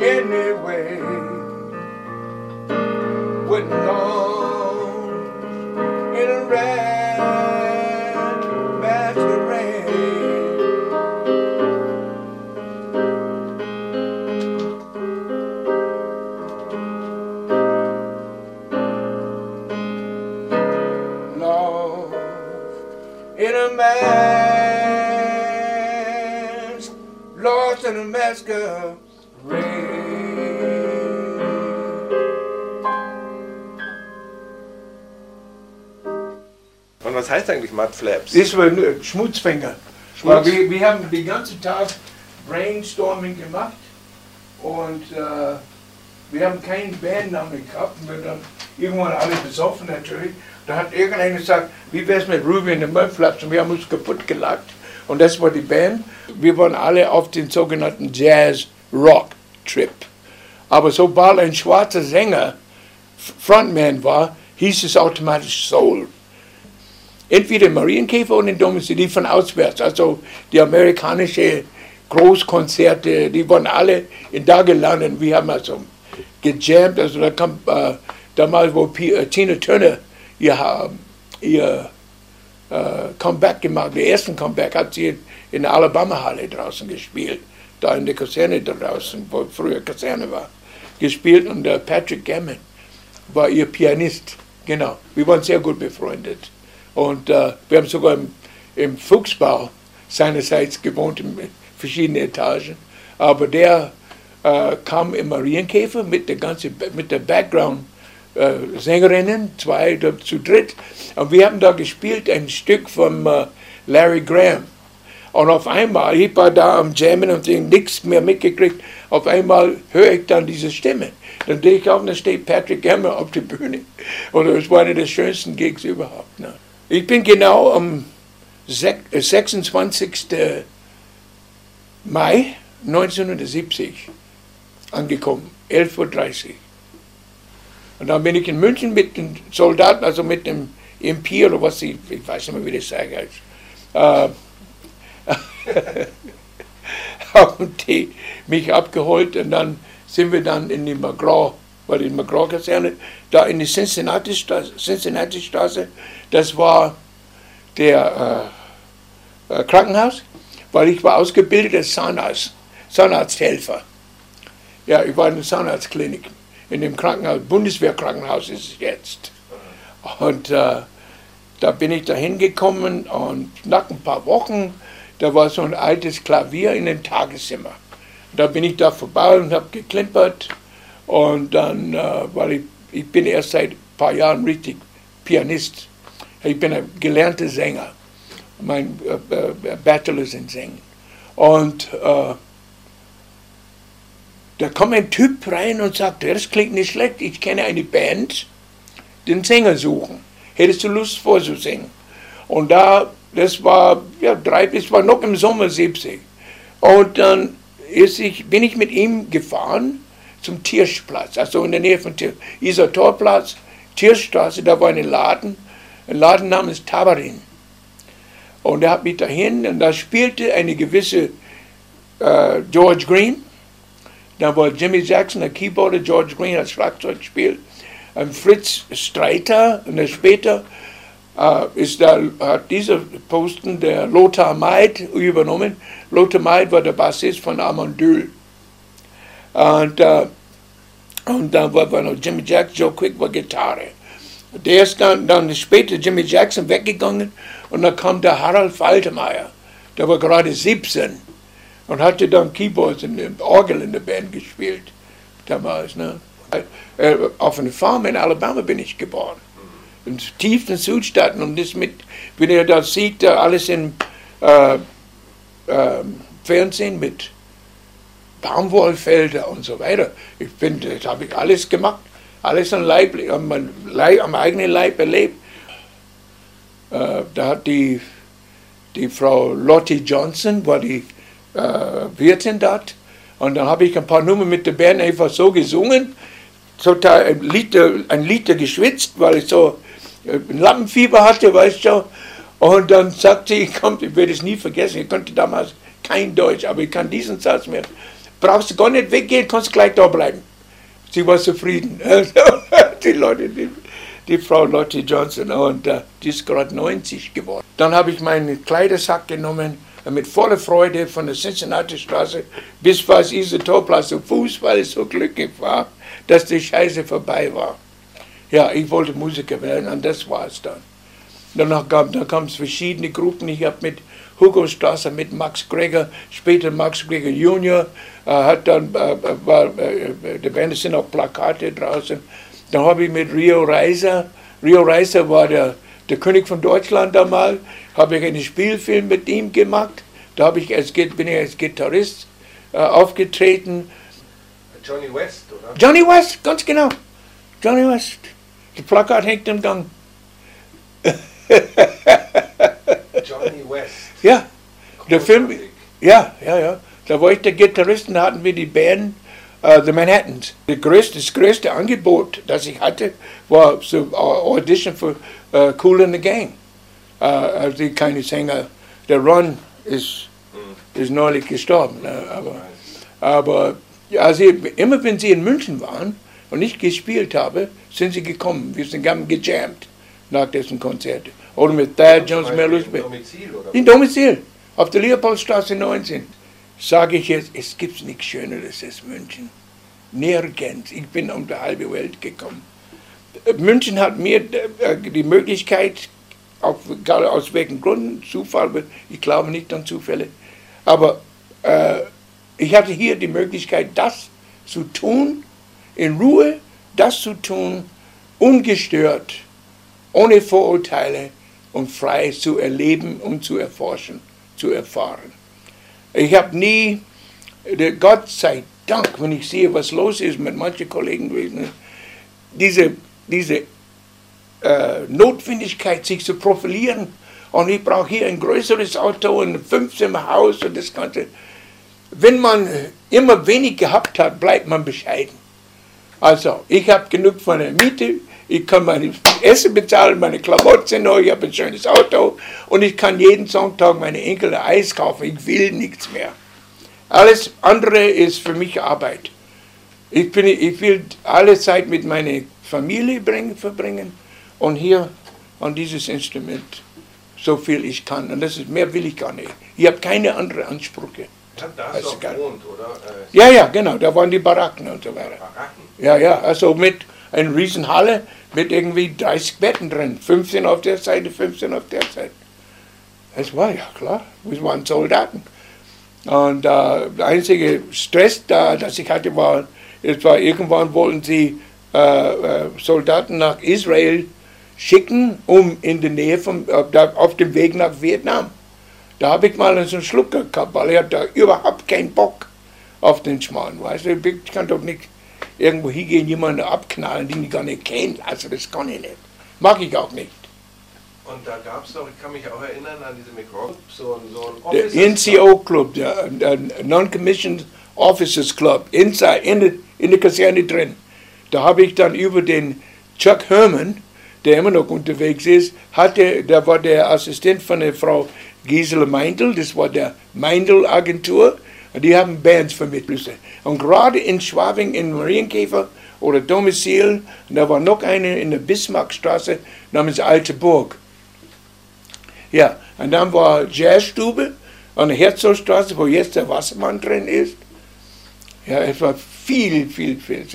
anyway. Und was heißt eigentlich Mud Flaps? Das war nur Schmutzfänger. Weil wir, wir haben den ganzen Tag Brainstorming gemacht und äh, wir haben keinen Bandnamen gehabt. Wir dann irgendwann alle besoffen natürlich. Da hat irgendeiner gesagt, wie wär's mit Ruby und den Mudflaps? Und wir haben uns kaputt gelacht. Und das war die Band. Wir waren alle auf den sogenannten Jazz-Rock-Trip. Aber sobald ein schwarzer Sänger Frontman war, hieß es automatisch Soul entweder Marienkäfer und Domus, die von auswärts, also die amerikanische Großkonzerte, die waren alle in da gelandet. Wir haben also gejammt, also da kam äh, damals, wo P äh, Tina Turner ihr, ihr äh, Comeback gemacht, der ersten Comeback hat sie in, in der Alabama-Halle draußen gespielt, da in der Kaserne draußen, wo früher Kaserne war, gespielt und äh, Patrick Gammon war ihr Pianist, genau. Wir waren sehr gut befreundet. Und äh, wir haben sogar im, im Fuchsbau seinerseits gewohnt, in verschiedenen Etagen. Aber der äh, kam im Marienkäfer mit der ganzen, mit der Background-Sängerinnen, zwei da, zu dritt. Und wir haben da gespielt ein Stück von äh, Larry Graham. Und auf einmal, ich war da am Jammen und nichts mehr mitgekriegt. Auf einmal höre ich dann diese Stimme. Dann sehe ich auf, da steht Patrick Gammer auf der Bühne. Und es war eine der schönsten Gigs überhaupt. Ne? Ich bin genau am 26. Mai 1970 angekommen, 11.30 Uhr. Und dann bin ich in München mit den Soldaten, also mit dem MP oder was ich, ich weiß nicht mehr, wie das heißt, äh, haben die mich abgeholt und dann sind wir dann in die McGraw, weil die McGraw-Kaserne, da in die Cincinnati-Straße, Cincinnati -Straße, das war der äh, äh, Krankenhaus, weil ich war ausgebildeter Zahnarzt, Zahnarzthelfer. Ja, ich war in der Zahnarztklinik, in dem Krankenhaus, Bundeswehrkrankenhaus ist es jetzt. Und äh, da bin ich da hingekommen und nach ein paar Wochen, da war so ein altes Klavier in dem Tageszimmer. Da bin ich da vorbei und habe geklimpert und dann, äh, weil ich, ich bin erst seit ein paar Jahren richtig Pianist. Ich bin ein gelernter Sänger. Mein äh, äh, Bachelor ist in Singen. Und äh, da kommt ein Typ rein und sagt, das klingt nicht schlecht, ich kenne eine Band, den Sänger suchen. Hättest du Lust vorzusingen? Und da, das war, ja, drei, das war noch im Sommer 70. Und dann ist ich, bin ich mit ihm gefahren zum Tirschplatz, also in der Nähe von Tirsch, Isar Torplatz, Tirschstraße, da war ein Laden, ein Laden namens Tabarin. Und er hat mich dahin und da spielte eine gewisse äh, George Green. Da war Jimmy Jackson, der Keyboarder, George Green als Schlagzeug spielt. Ein Fritz Streiter und dann später äh, ist da, hat dieser Posten der Lothar Maid übernommen. Lothar Maid war der Bassist von Amandül. Und, äh, und dann war, war noch Jimmy Jackson, Joe Quick war Gitarre. Der ist dann, dann später Jimmy Jackson weggegangen und dann kam der Harald Faltermeier. Der war gerade 17 und hatte dann Keyboards und Orgel in der Band gespielt damals. Ne? Auf einer Farm in Alabama bin ich geboren. In tiefen Südstaaten und das mit, wenn ihr das sieht, alles im äh, äh, Fernsehen mit Baumwollfelder und so weiter. Ich bin, das habe ich alles gemacht alles am, Leib, am, Leib, am eigenen Leib erlebt. Äh, da hat die, die Frau Lottie Johnson, war die äh, Wirtin dort. Und dann habe ich ein paar Nummern mit der Band einfach so gesungen, total ein Liter, ein Liter geschwitzt, weil ich so äh, ein Lampenfieber hatte, weißt du. Und dann sagte sie, kommt, ich werde es nie vergessen, ich konnte damals kein Deutsch, aber ich kann diesen Satz mehr. Brauchst du gar nicht weggehen, kannst gleich da bleiben. Sie war zufrieden. Also, die Leute, die, die Frau Lottie Johnson, und uh, die ist gerade 90 geworden. Dann habe ich meinen Kleidersack genommen, mit voller Freude von der Cincinnati Straße bis fast Isotoplatz zu Fuß, weil ich so glücklich war, dass die Scheiße vorbei war. Ja, ich wollte Musiker werden und das war es dann. Danach kam, da kamen es verschiedene Gruppen. Ich habe mit Hugo Strasser, mit Max Greger, später Max Greger Junior, äh, hat dann, äh, war, äh, der Band sind auch Plakate draußen. Dann habe ich mit Rio Reiser, Rio Reiser war der, der König von Deutschland damals, habe ich einen Spielfilm mit ihm gemacht. Da habe ich als, bin ich als Gitarrist äh, aufgetreten. Johnny West, oder? Johnny West, ganz genau. Johnny West. Das Plakat hängt im Gang. Johnny West. Ja, der Film, ja, ja, ja. Da war ich der Gitarrist und da hatten wir die Band uh, The Manhattans. Das größte, das größte Angebot, das ich hatte, war so Audition für uh, Cool in the Gang. Uh, also keine Sänger. Der Ron ist, mhm. ist neulich gestorben. Ne? Aber, aber also immer wenn sie in München waren und ich gespielt habe, sind sie gekommen. Wir sind haben gejammt nach dessen Konzert. Oder mit Thad Jones Mellus. In Domizil, oder? In Domizil, auf der Leopoldstraße 19. Sage ich jetzt, es gibt nichts Schöneres als München. Nirgends. Ich bin um die halbe Welt gekommen. München hat mir äh, die Möglichkeit, auch egal aus welchen Gründen, Zufall, ich glaube nicht an Zufälle, aber äh, ich hatte hier die Möglichkeit, das zu tun, in Ruhe, das zu tun, ungestört, ohne Vorurteile und frei zu erleben und zu erforschen, zu erfahren. Ich habe nie, Gott sei Dank, wenn ich sehe, was los ist mit manchen Kollegen gewesen, diese, diese äh, Notwendigkeit, sich zu profilieren, und ich brauche hier ein größeres Auto, ein Fünfzimmerhaus und das Ganze. Wenn man immer wenig gehabt hat, bleibt man bescheiden. Also, ich habe genug von der Miete, ich kann mein Essen bezahlen, meine Klamotten sind neu, ich habe ein schönes Auto und ich kann jeden Sonntag meine Enkel Eis kaufen. Ich will nichts mehr. Alles andere ist für mich Arbeit. Ich, bin, ich will alle Zeit mit meiner Familie bringen, verbringen und hier an dieses Instrument so viel ich kann. Und das ist mehr will ich gar nicht. Ich habe keine anderen Ansprüche. Da hast du gewohnt, oder? Äh, ja, ja, genau, da waren die Baracken und so weiter. Baracken? Ja, ja, also mit einer Riesenhalle mit irgendwie 30 Betten drin. 15 auf der Seite, 15 auf der Seite. Das war ja klar, wir waren Soldaten. Und äh, der einzige Stress, da, das ich hatte, war, es war irgendwann wollten sie äh, äh, Soldaten nach Israel schicken, um in der Nähe von, auf dem Weg nach Vietnam. Da habe ich mal einen Schluck gehabt, weil ich hatte überhaupt keinen Bock auf den Schmarrn. Weißt du, ich kann doch nicht irgendwo hingehen, jemanden abknallen, den ich gar nicht kenne. Also das kann ich nicht. Mag ich auch nicht. Und da gab es doch, ich kann mich auch erinnern an diese McCall, so, so ein Der NCO Club, der, Non-Commissioned Officers Club, inside, in, der, in der Kaserne drin. Da habe ich dann über den Chuck Herman, der immer noch unterwegs ist, hatte, der war der Assistent von der Frau Gisela Meindl, das war der Meindl Agentur, die haben Bands vermittelt. Und gerade in Schwabing, in Marienkäfer oder Domizil, da war noch eine in der Bismarckstraße namens Alte Burg. Ja, und dann war Jazzstube an der Herzogstraße, wo jetzt der Wassermann drin ist. Ja, es war viel, viel, viel.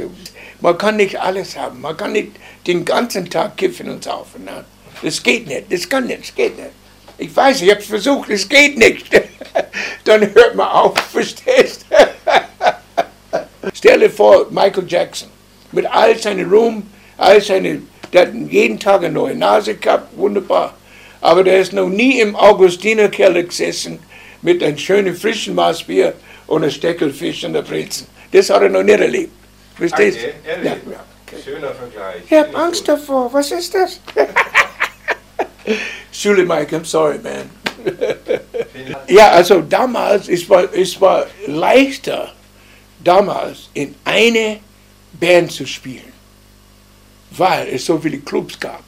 Man kann nicht alles haben. Man kann nicht den ganzen Tag kiffen und saufen. Ne? Das geht nicht. Das kann nicht. Das geht nicht. Ich weiß, ich habe es versucht. Es geht nicht. Dann hört man auf. Verstehst? Stell dir vor, Michael Jackson mit all seinem Ruhm, all seine, der hat jeden Tag eine neue Nase gehabt, wunderbar. Aber der ist noch nie im Augustinerkeller gesessen mit einem schönen frischen Maßbier und einem Steckelfisch und der Brezen. Das hat er noch nicht erlebt. Verstehst du? Okay, ja, ja, okay. Schöner Vergleich. Ich habe Angst davor. Was ist das? Schule Mike, I'm sorry, man. ja, also damals, es war, es war leichter, damals in eine Band zu spielen, weil es so viele Clubs gab.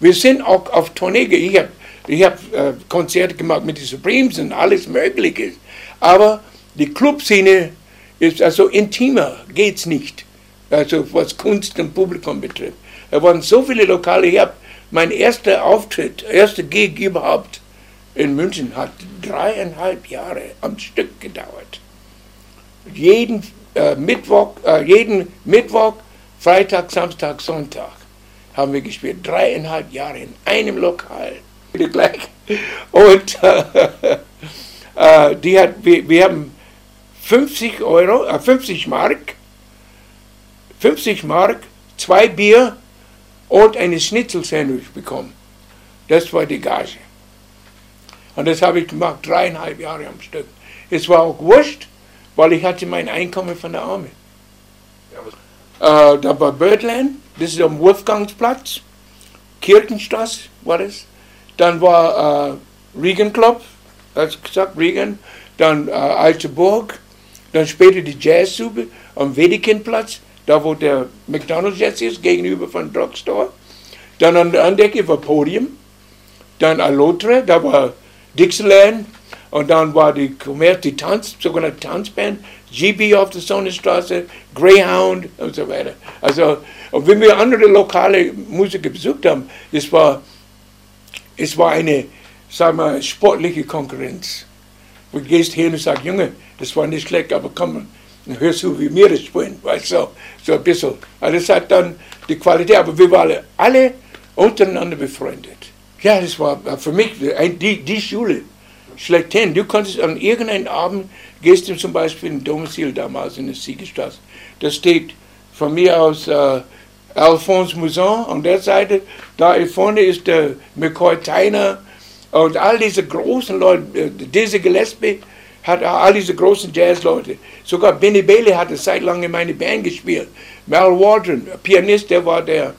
Wir sind auch auf Tournee, ich habe ich hab, äh, Konzerte gemacht mit den Supremes und alles Mögliche, aber die Clubszene ist also intimer geht's nicht. Also was Kunst und Publikum betrifft. Da waren so viele Lokale. Ich habe mein erster Auftritt, erster Gig überhaupt in München hat dreieinhalb Jahre am Stück gedauert. Jeden äh, Mittwoch, äh, jeden Mittwoch, Freitag, Samstag, Sonntag haben wir gespielt. Dreieinhalb Jahre in einem Lokal. Und äh, äh, die hat, wir, wir haben 50 Euro, äh, 50 Mark, 50 Mark, zwei Bier und eine Schnitzelsandwich bekommen. Das war die Gage. Und das habe ich gemacht, dreieinhalb Jahre am Stück. Es war auch wurscht, weil ich hatte mein Einkommen von der Arme. Ja, äh, da war Birdland, das ist am Wolfgangsplatz, Kirchenstraße war das. Dann war äh, Regan Club, hast gesagt, Regan. Dann äh, Alte Burg, dann später die Jazzsuppe am Wedekindplatz, da wo der McDonald's jetzt ist, gegenüber von Drugstore. Dann an der Andecke war Podium. Dann Alotre, da war Dixieland. Und dann war die Commerz, die Tanz, sogenannte Tanzband, GB auf der Sonnenstraße, Greyhound und so weiter. Also, und wenn wir andere lokale Musiker besucht haben, das war, es war eine, sagen wir, sportliche Konkurrenz. Du gehst hin und sagst, Junge, das war nicht schlecht, aber komm, hörst du, wie wir das spielen, weißt du, so, ein bisschen. Also das hat dann die Qualität, aber wir waren alle untereinander befreundet. Ja, das war für mich die, die Schule schlechthin. Du konntest an irgendeinem Abend, gehst du zum Beispiel in Domizil damals in der Siegestraße, da steht von mir aus äh, Alphonse Mouzon an der Seite, da vorne ist der McCoy Tyner und all diese großen Leute, äh, Dizzy Gillespie, hat all diese großen Jazzleute. Sogar Benny Bailey hat eine Zeit lang in meine Band gespielt. Mel Waldron, Pianist, der war der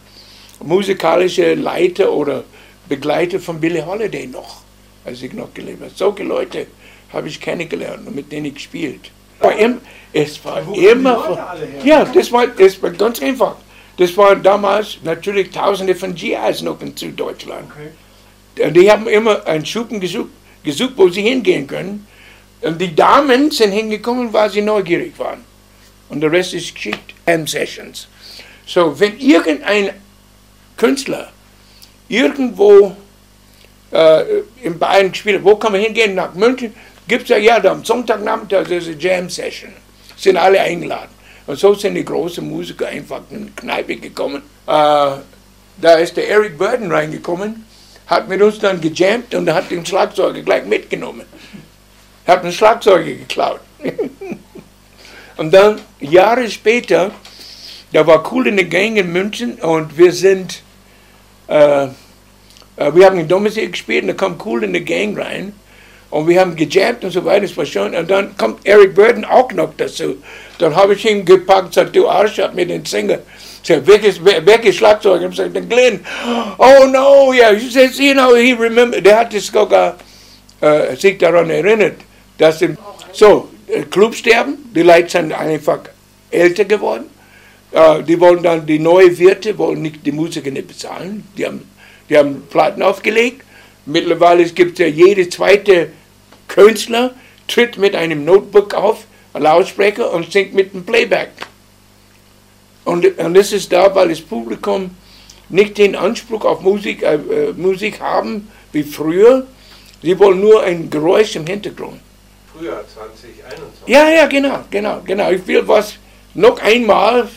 musikalische Leiter oder Begleiter von Billie Holiday noch, als ich noch gelebt habe. Solche Leute habe ich kennengelernt und mit denen ich gespielt. War im, es war immer, ja, das war, das war ganz einfach. Das waren damals natürlich Tausende von GIs noch in Süddeutschland. Okay. Die haben immer einen Schuppen gesucht, gesucht, wo sie hingehen können. Und die Damen sind hingekommen, weil sie neugierig waren. Und der Rest ist Geschichte. M-Sessions. So, wenn irgendein Künstler irgendwo äh, in Bayern gespielt hat, wo kann man hingehen? Nach München gibt es ja, ja, am Sonntagnachmittag ist eine Jam-Session. Sind alle eingeladen. Und so sind die großen Musiker einfach in die Kneipe gekommen. Äh, da ist der Eric Burden reingekommen, hat mit uns dann gejammt und hat den Schlagzeuger gleich mitgenommen. Hat einen Schlagzeuger geklaut. und dann, Jahre später, da war Cool in the Gang in München und wir sind, äh, äh wir haben in Domizil gespielt und da kam Cool in the Gang rein und wir haben gejammt und so weiter, das war schön. Und dann kommt Eric Burden auch noch dazu. Dann habe ich ihn gepackt und gesagt, du Arsch, hat mir den Sänger. Said, welches, welches Schlagzeug? Ich sagte, Glenn. Oh no, yeah. He says, you know, he remember. Der hat sich sogar äh, sich daran erinnert, dass im, so, äh, Clubsterben, die Leute sind einfach älter geworden. Äh, die wollen dann, die neue Wirte wollen nicht die Musiker nicht bezahlen. Die haben, die haben Platten aufgelegt. Mittlerweile gibt es ja jede zweite Künstler tritt mit einem Notebook auf, ein Lautsprecher und singt mit dem Playback. Und, und das ist da, weil das Publikum nicht den Anspruch auf Musik, äh, äh Musik haben wie früher. Sie wollen nur ein Geräusch im Hintergrund. Früher, 2021. Ja, ja, genau, genau, genau. Ich will was noch einmal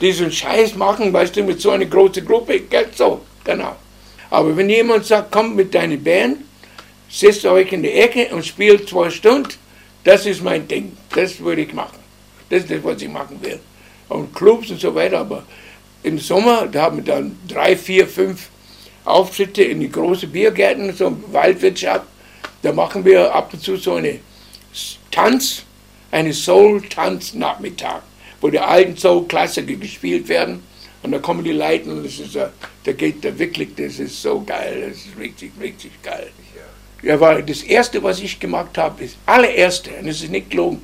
diesen Scheiß machen, weißt du, mit so einer großen Gruppe, geht so, genau. Aber wenn jemand sagt, kommt mit deiner Band, setzt euch in die Ecke und spielt zwei Stunden, das ist mein Ding. Das würde ich machen. Das ist das, was ich machen will. Und Clubs und so weiter, aber im Sommer, da haben wir dann drei, vier, fünf Auftritte in die großen Biergärten, so Waldwirtschaft. Da machen wir ab und zu so eine Tanz, eine Soul-Tanz-Nachmittag, wo die alten Soul-Klassiker gespielt werden. Und da kommen die Leute und das ist, da geht da wirklich, das ist so geil, das ist richtig, richtig geil. Ja, weil das Erste, was ich gemacht habe, ist allererste, und es ist nicht gelogen,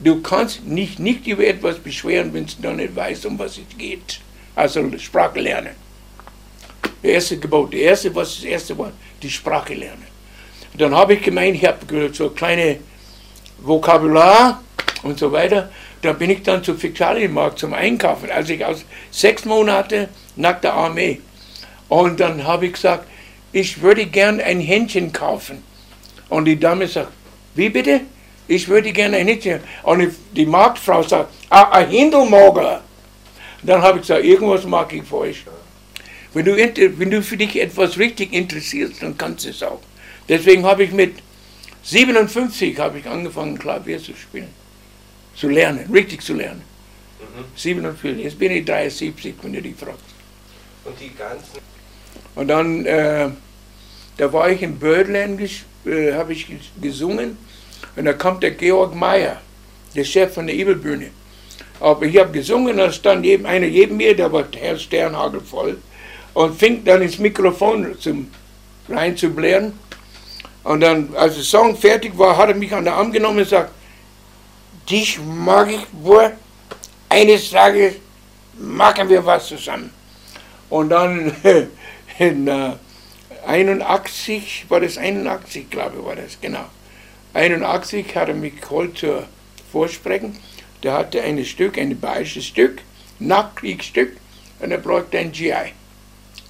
du kannst nicht, nicht über etwas beschweren, wenn du noch nicht weißt, um was es geht. Also Sprache lernen. Das erste Gebot, das erste, was das erste war, die Sprache lernen. Und dann habe ich gemeint, ich habe so kleine Vokabular und so weiter. Da bin ich dann zum Fixalienmarkt zum Einkaufen, als ich aus sechs Monate nach der Armee. Und dann habe ich gesagt, ich würde gern ein Händchen kaufen. Und die Dame sagt, wie bitte? Ich würde gerne ein Händchen. Und die Marktfrau sagt, ah, ein Händelmager. Dann habe ich gesagt, irgendwas mag ich für euch. Wenn du, wenn du für dich etwas richtig interessierst, dann kannst du es auch. Deswegen habe ich mit 57 habe ich angefangen, Klavier zu spielen. Zu lernen, richtig zu lernen. Mhm. 47. Jetzt bin ich 73, wenn du dich fragst. Und die ganzen. Und dann, äh, da war ich in Birdland, äh, habe ich gesungen. Und da kommt der Georg Meyer, der Chef von der Ebelbühne. Aber ich habe gesungen, da stand jedem, einer neben mir, der war Herr Sternhagel voll, und fing dann ins Mikrofon zum, rein zu blären. Und dann, als der Song fertig war, hat er mich an den Arm genommen und gesagt, dich mag ich wohl, eines Tages machen wir was zusammen. Und dann in äh, 81, war das 81, glaube ich, war das, genau. 81 hat er mich geholt zur Vorsprechen. Der hatte ein Stück, ein bayerisches Stück, Nachkriegsstück, und er brauchte ein GI.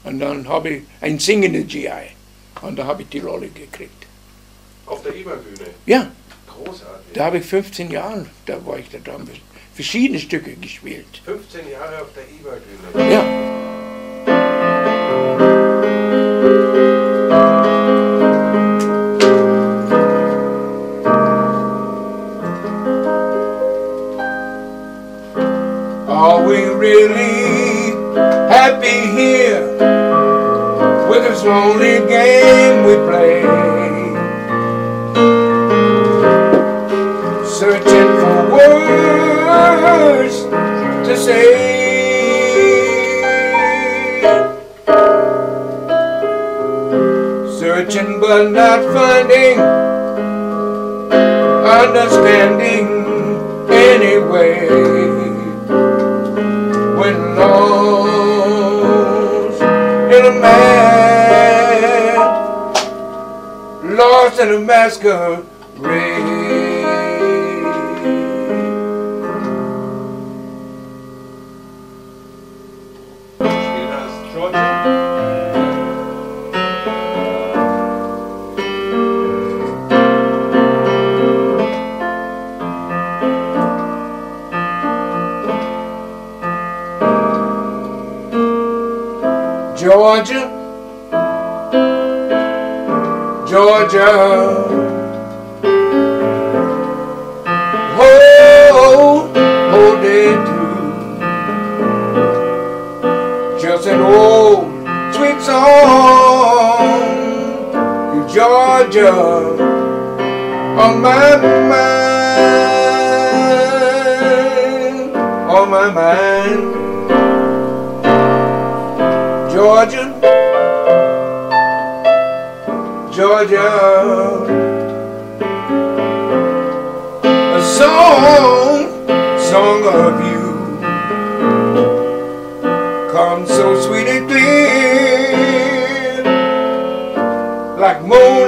Und dann habe ich ein singendes GI. Und da habe ich die Rolle gekriegt. Auf der Eberbühne? Ja. Großartig. Da habe ich 15 Jahre, da war ich da dran, verschiedene Stücke gespielt. 15 Jahre auf der Eberbühne? Ja. Understanding anyway. When lost in a man, lost in a masquerade. Georgia, Georgia. Hold, hold it through. Just an old sweet song, Georgia, on oh, my mind, on my mind. Georgia, Georgia, a song, song of you, comes so sweet and clear, like moonlight